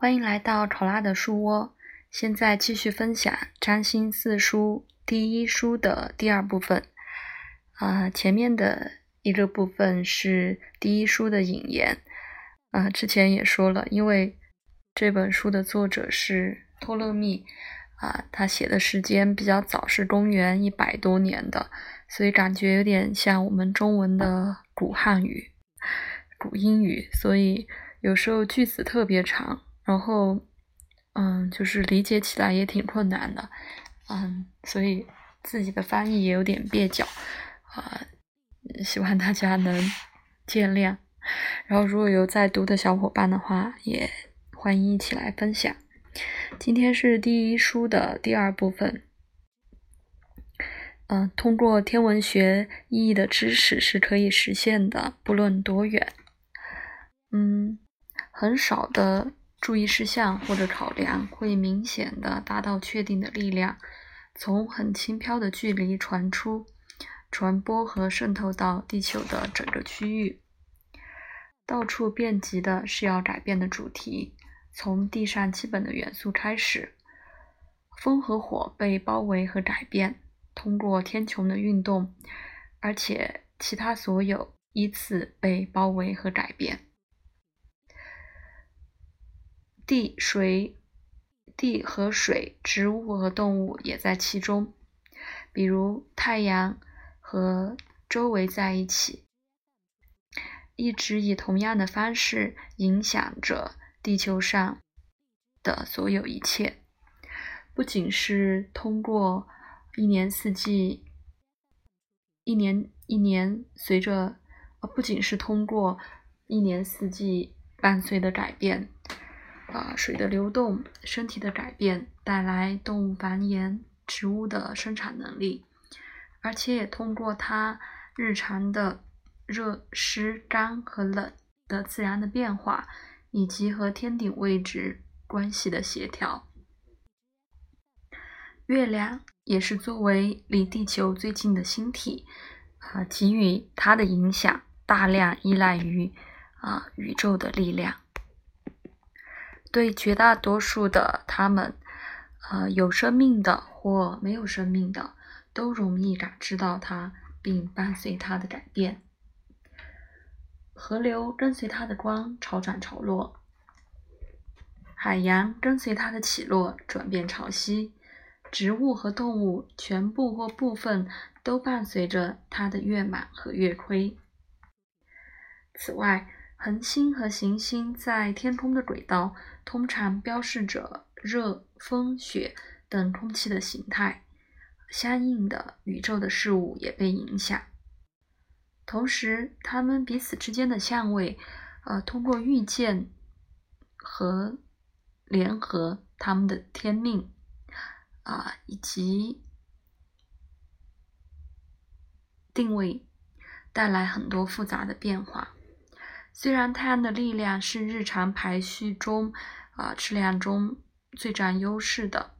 欢迎来到考拉的书窝。现在继续分享《占星四书》第一书的第二部分。啊，前面的一个部分是第一书的引言。啊，之前也说了，因为这本书的作者是托勒密，啊，他写的时间比较早，是公元一百多年的，所以感觉有点像我们中文的古汉语、古英语，所以有时候句子特别长。然后，嗯，就是理解起来也挺困难的，嗯，所以自己的翻译也有点蹩脚，啊，希望大家能见谅。然后，如果有在读的小伙伴的话，也欢迎一起来分享。今天是第一书的第二部分，嗯，通过天文学意义的知识是可以实现的，不论多远。嗯，很少的。注意事项或者考量会明显的达到确定的力量，从很轻飘的距离传出、传播和渗透到地球的整个区域。到处遍及的是要改变的主题，从地上基本的元素开始。风和火被包围和改变，通过天穹的运动，而且其他所有依次被包围和改变。地、水、地和水、植物和动物也在其中，比如太阳和周围在一起，一直以同样的方式影响着地球上的所有一切。不仅是通过一年四季，一年一年随着，呃，不仅是通过一年四季伴随的改变。啊，水的流动，身体的改变，带来动物繁衍、植物的生产能力，而且也通过它日常的热、湿、干和冷的自然的变化，以及和天顶位置关系的协调。月亮也是作为离地球最近的星体，啊，给予它的影响大量依赖于啊宇宙的力量。对绝大多数的他们，呃，有生命的或没有生命的，都容易感知到它，并伴随它的改变。河流跟随它的光潮涨潮落，海洋跟随它的起落转变潮汐，植物和动物全部或部分都伴随着它的月满和月亏。此外，恒星和行星在天空的轨道通常标示着热、风、雪等空气的形态，相应的，宇宙的事物也被影响。同时，它们彼此之间的相位，呃，通过遇见和联合他们的天命，啊，以及定位，带来很多复杂的变化。虽然太阳的力量是日常排序中啊质量中最占优势的，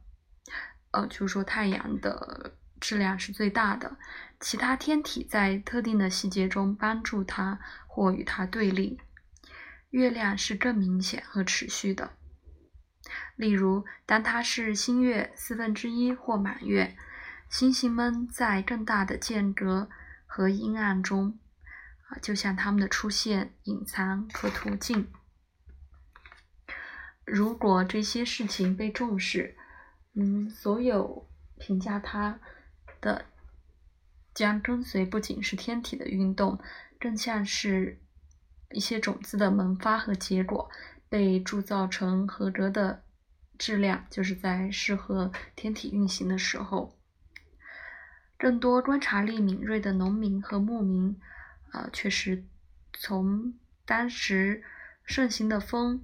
呃，就是说太阳的质量是最大的，其他天体在特定的细节中帮助它或与它对立。月亮是更明显和持续的，例如，当它是新月四分之一或满月，星星们在更大的间隔和阴暗中。啊就像它们的出现、隐藏和途径。如果这些事情被重视，嗯，所有评价它的将跟随不仅是天体的运动，更像是一些种子的萌发和结果被铸造成合格的质量，就是在适合天体运行的时候。更多观察力敏锐的农民和牧民。啊，确实，从当时盛行的风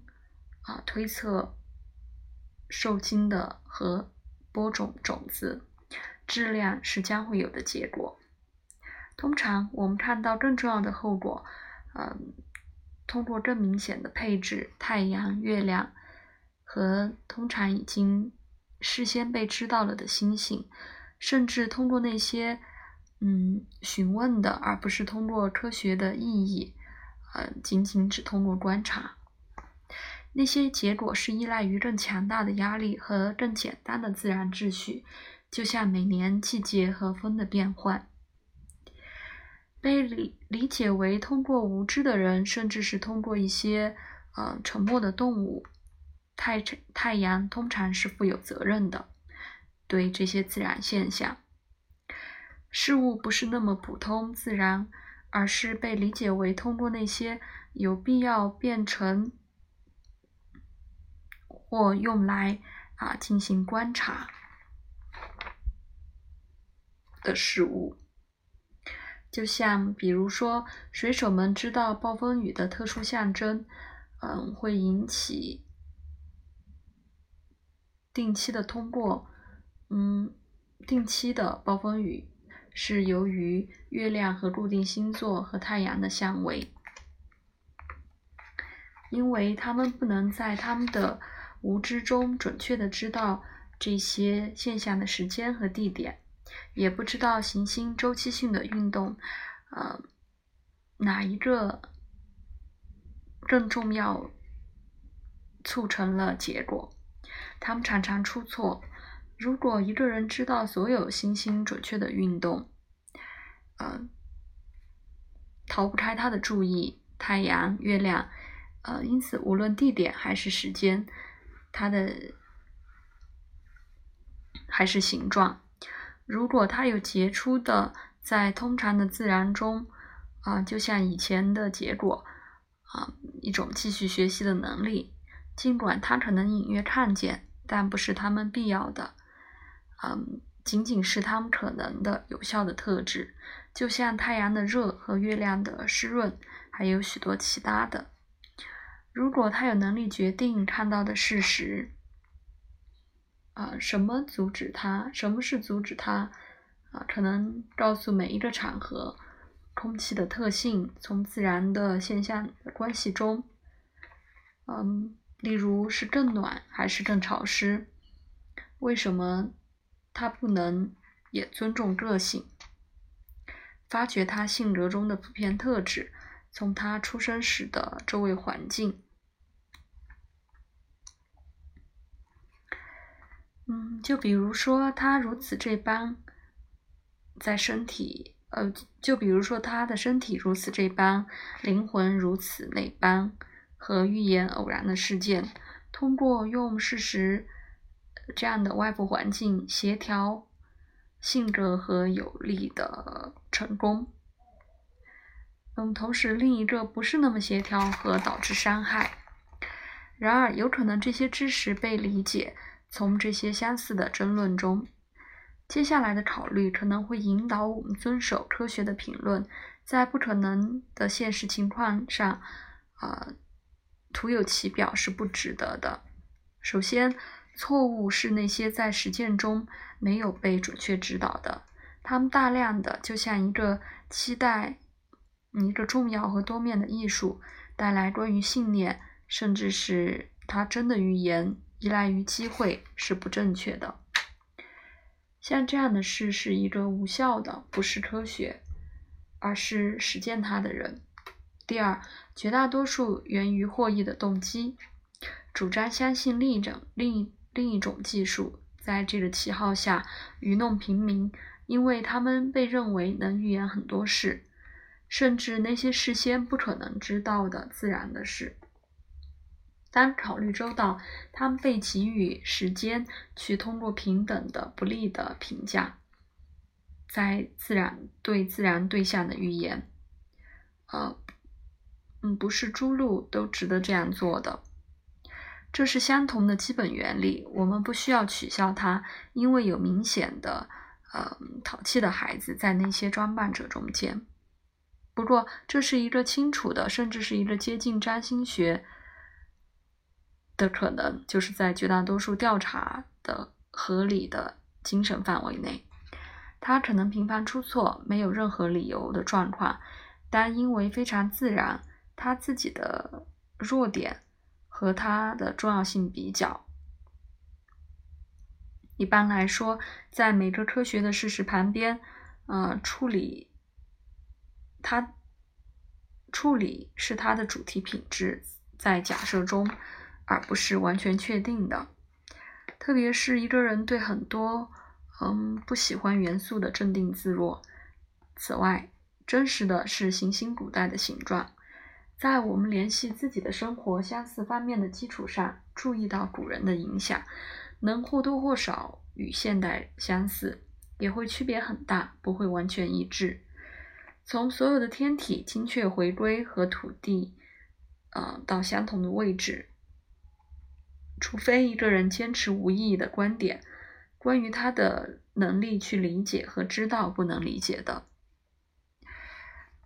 啊推测受精的和播种种子质量是将会有的结果。通常我们看到更重要的后果，嗯，通过更明显的配置，太阳、月亮和通常已经事先被知道了的星星，甚至通过那些。嗯，询问的，而不是通过科学的意义，呃，仅仅只通过观察。那些结果是依赖于更强大的压力和更简单的自然秩序，就像每年季节和风的变换。被理理解为通过无知的人，甚至是通过一些呃沉默的动物，太太阳通常是负有责任的。对这些自然现象，事物不是那么普通自然，而是被理解为通过那些有必要变成。或用来啊进行观察的事物，就像比如说，水手们知道暴风雨的特殊象征，嗯，会引起定期的通过，嗯，定期的暴风雨是由于月亮和固定星座和太阳的相位，因为他们不能在他们的。无知中准确的知道这些现象的时间和地点，也不知道行星周期性的运动，呃，哪一个更重要，促成了结果。他们常常出错。如果一个人知道所有行星准确的运动，呃，逃不开他的注意，太阳、月亮，呃，因此无论地点还是时间。它的还是形状。如果它有杰出的在通常的自然中啊，就像以前的结果啊，一种继续学习的能力，尽管它可能隐约看见，但不是他们必要的，嗯，仅仅是他们可能的有效的特质，就像太阳的热和月亮的湿润，还有许多其他的。如果他有能力决定看到的事实，啊，什么阻止他？什么是阻止他？啊，可能告诉每一个场合空气的特性，从自然的现象关系中，嗯，例如是更暖还是更潮湿？为什么他不能也尊重个性，发掘他性格中的普遍特质，从他出生时的周围环境？嗯，就比如说他如此这般，在身体，呃，就比如说他的身体如此这般，灵魂如此那般，和预言偶然的事件，通过用事实这样的外部环境协调性格和有力的成功。嗯，同时另一个不是那么协调和导致伤害。然而，有可能这些知识被理解。从这些相似的争论中，接下来的考虑可能会引导我们遵守科学的评论，在不可能的现实情况上，啊，徒有其表是不值得的。首先，错误是那些在实践中没有被准确指导的，他们大量的就像一个期待一个重要和多面的艺术带来关于信念，甚至是他真的预言。依赖于机会是不正确的。像这样的事是一个无效的，不是科学，而是实践它的人。第二，绝大多数源于获益的动机，主张相信另一种另一另一种技术，在这个旗号下愚弄平民，因为他们被认为能预言很多事，甚至那些事先不可能知道的自然的事。当考虑周到，他们被给予时间去通过平等的不利的评价，在自然对自然对象的预言，呃，嗯，不是诸路都值得这样做的。这是相同的基本原理，我们不需要取消它，因为有明显的呃淘气的孩子在那些装扮者中间。不过，这是一个清楚的，甚至是一个接近占星学。的可能就是在绝大多数调查的合理的精神范围内，他可能频繁出错，没有任何理由的状况，但因为非常自然，他自己的弱点和他的重要性比较。一般来说，在每个科学的事实旁边，呃，处理他处理是他的主题品质，在假设中。而不是完全确定的。特别是一个人对很多嗯不喜欢元素的镇定自若。此外，真实的是行星古代的形状，在我们联系自己的生活相似方面的基础上，注意到古人的影响，能或多或少与现代相似，也会区别很大，不会完全一致。从所有的天体精确回归和土地，呃，到相同的位置，除非一个人坚持无意义的观点，关于他的能力去理解和知道不能理解的，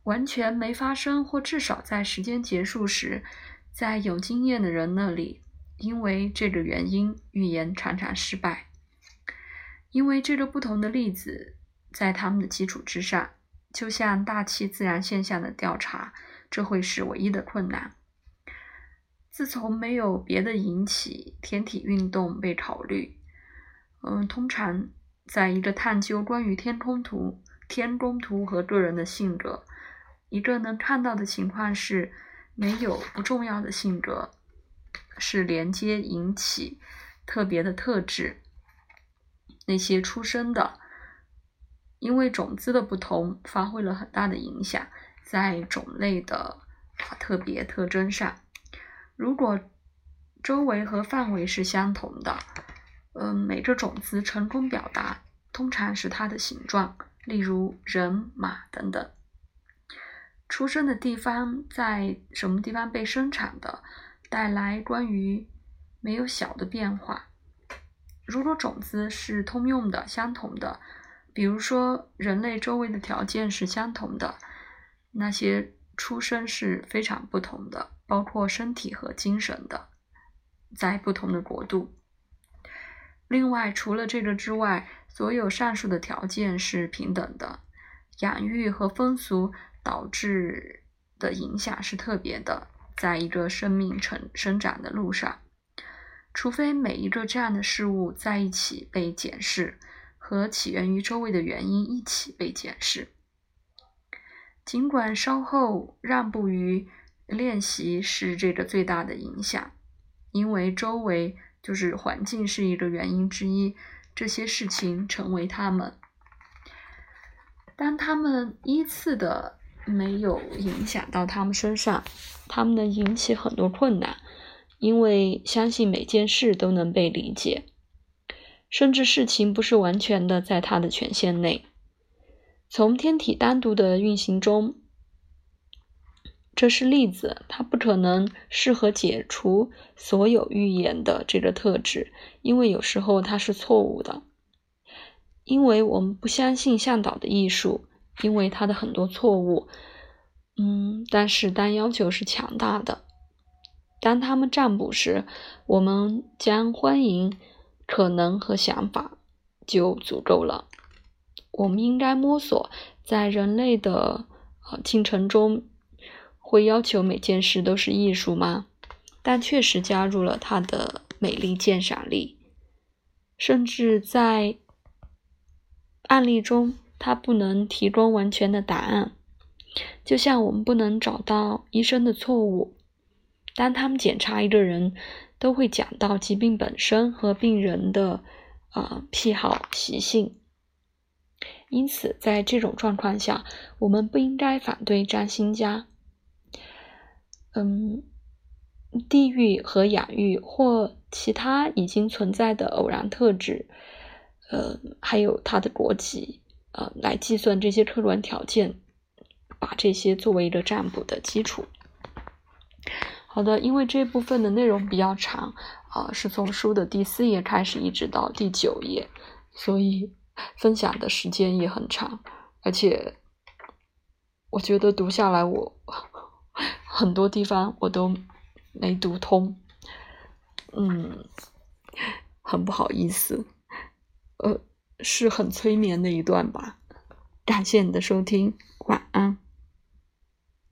完全没发生，或至少在时间结束时，在有经验的人那里，因为这个原因，预言常常失败，因为这个不同的例子在他们的基础之上。就像大气自然现象的调查，这会是唯一的困难。自从没有别的引起天体运动被考虑，嗯，通常在一个探究关于天空图、天宫图和个人的性格，一个能看到的情况是，没有不重要的性格，是连接引起特别的特质，那些出生的。因为种子的不同，发挥了很大的影响，在种类的特别特征上。如果周围和范围是相同的，嗯，每个种子成功表达通常是它的形状，例如人、马等等。出生的地方在什么地方被生产的，带来关于没有小的变化。如果种子是通用的、相同的。比如说，人类周围的条件是相同的，那些出生是非常不同的，包括身体和精神的，在不同的国度。另外，除了这个之外，所有上述的条件是平等的，养育和风俗导致的影响是特别的，在一个生命成生长的路上，除非每一个这样的事物在一起被检视。和起源于周围的原因一起被检视。尽管稍后让步于练习是这个最大的影响，因为周围就是环境是一个原因之一，这些事情成为他们。当他们依次的没有影响到他们身上，他们能引起很多困难，因为相信每件事都能被理解。甚至事情不是完全的在他的权限内。从天体单独的运行中，这是例子，它不可能适合解除所有预言的这个特质，因为有时候它是错误的。因为我们不相信向导的艺术，因为他的很多错误。嗯，但是当要求是强大的，当他们占卜时，我们将欢迎。可能和想法就足够了。我们应该摸索，在人类的呃进程中，会要求每件事都是艺术吗？但确实加入了它的美丽鉴赏力。甚至在案例中，它不能提供完全的答案。就像我们不能找到医生的错误，当他们检查一个人。都会讲到疾病本身和病人的呃癖好习性，因此在这种状况下，我们不应该反对占星家。嗯，地域和养育或其他已经存在的偶然特质，呃，还有他的国籍，呃，来计算这些客观条件，把这些作为一个占卜的基础。好的，因为这部分的内容比较长，啊，是从书的第四页开始一直到第九页，所以分享的时间也很长，而且我觉得读下来我很多地方我都没读通，嗯，很不好意思，呃，是很催眠的一段吧，感谢你的收听，晚安。